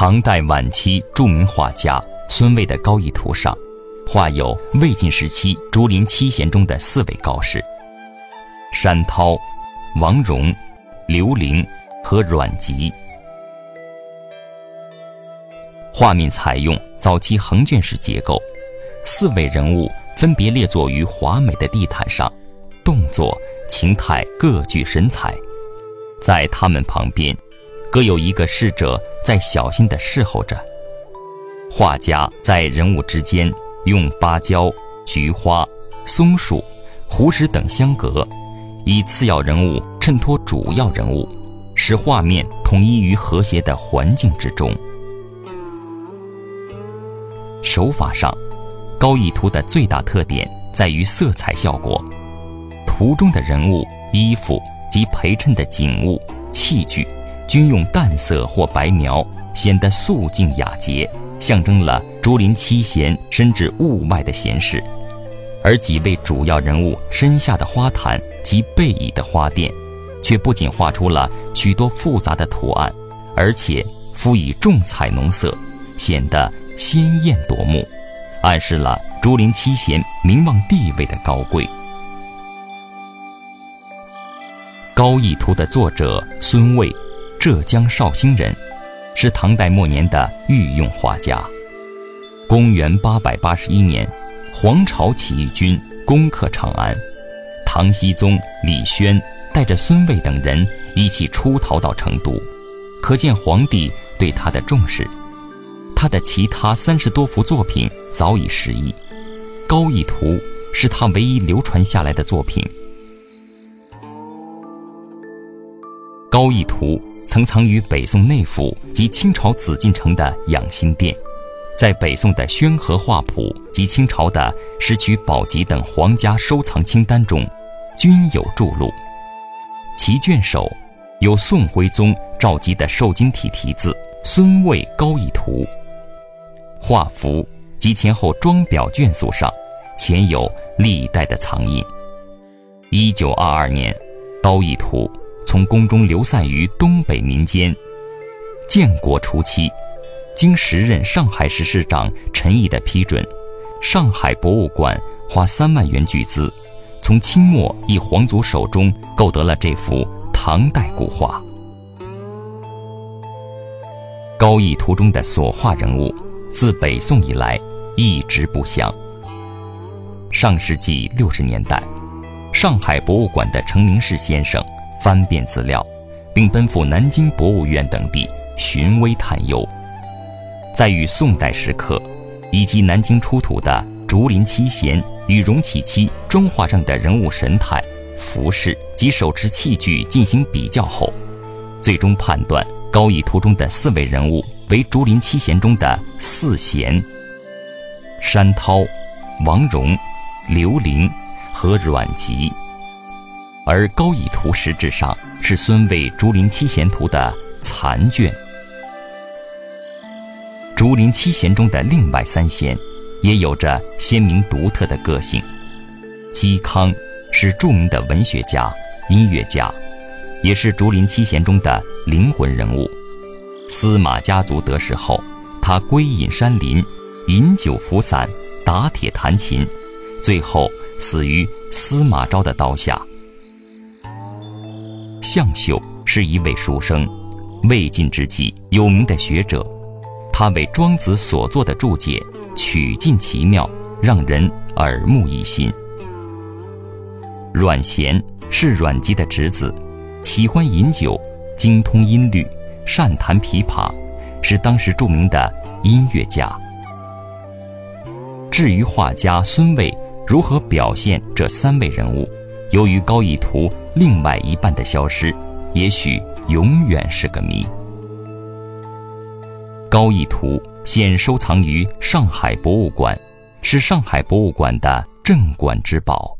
唐代晚期著名画家孙渭的高逸图上，画有魏晋时期竹林七贤中的四位高士：山涛、王戎、刘伶和阮籍。画面采用早期横卷式结构，四位人物分别列坐于华美的地毯上，动作、情态各具神采。在他们旁边，各有一个侍者在小心地侍候着。画家在人物之间用芭蕉、菊花、松树、湖石等相隔，以次要人物衬托主要人物，使画面统一于和谐的环境之中。手法上，高逸图的最大特点在于色彩效果，图中的人物、衣服。及陪衬的景物、器具，均用淡色或白描，显得素净雅洁，象征了竹林七贤身至物外的闲适。而几位主要人物身下的花坛及背倚的花垫，却不仅画出了许多复杂的图案，而且敷以重彩浓色，显得鲜艳夺目，暗示了竹林七贤名望地位的高贵。高逸图的作者孙渭，浙江绍兴人，是唐代末年的御用画家。公元八百八十一年，黄巢起义军攻克长安，唐僖宗李轩带着孙渭等人一起出逃到成都，可见皇帝对他的重视。他的其他三十多幅作品早已失忆，高逸图是他唯一流传下来的作品。高逸图曾藏于北宋内府及清朝紫禁城的养心殿，在北宋的宣和画谱及清朝的石渠宝笈等皇家收藏清单中，均有著录。其卷首有宋徽宗赵佶的瘦金体题字“孙渭高逸图”，画幅及前后装裱卷素上，前有历代的藏印。一九二二年，高逸图。从宫中流散于东北民间。建国初期，经时任上海市市长陈毅的批准，上海博物馆花三万元巨资，从清末一皇族手中购得了这幅唐代古画。高逸图中的所画人物，自北宋以来一直不详。上世纪六十年代，上海博物馆的程明士先生。翻遍资料，并奔赴南京博物院等地寻微探幽，在与宋代石刻以及南京出土的竹林七贤与荣启期砖画上的人物神态、服饰及手持器具进行比较后，最终判断高逸图中的四位人物为竹林七贤中的四贤：山涛、王戎、刘伶和阮籍。而高义图实质上是孙渭《竹林七贤图》的残卷。竹林七贤中的另外三贤，也有着鲜明独特的个性。嵇康是著名的文学家、音乐家，也是竹林七贤中的灵魂人物。司马家族得势后，他归隐山林，饮酒服散，打铁弹琴，最后死于司马昭的刀下。向秀是一位书生，魏晋之际有名的学者，他为庄子所作的注解曲尽奇妙，让人耳目一新。阮咸是阮籍的侄子，喜欢饮酒，精通音律，善弹琵琶，是当时著名的音乐家。至于画家孙渭如何表现这三位人物？由于高一图另外一半的消失，也许永远是个谜。高逸图现收藏于上海博物馆，是上海博物馆的镇馆之宝。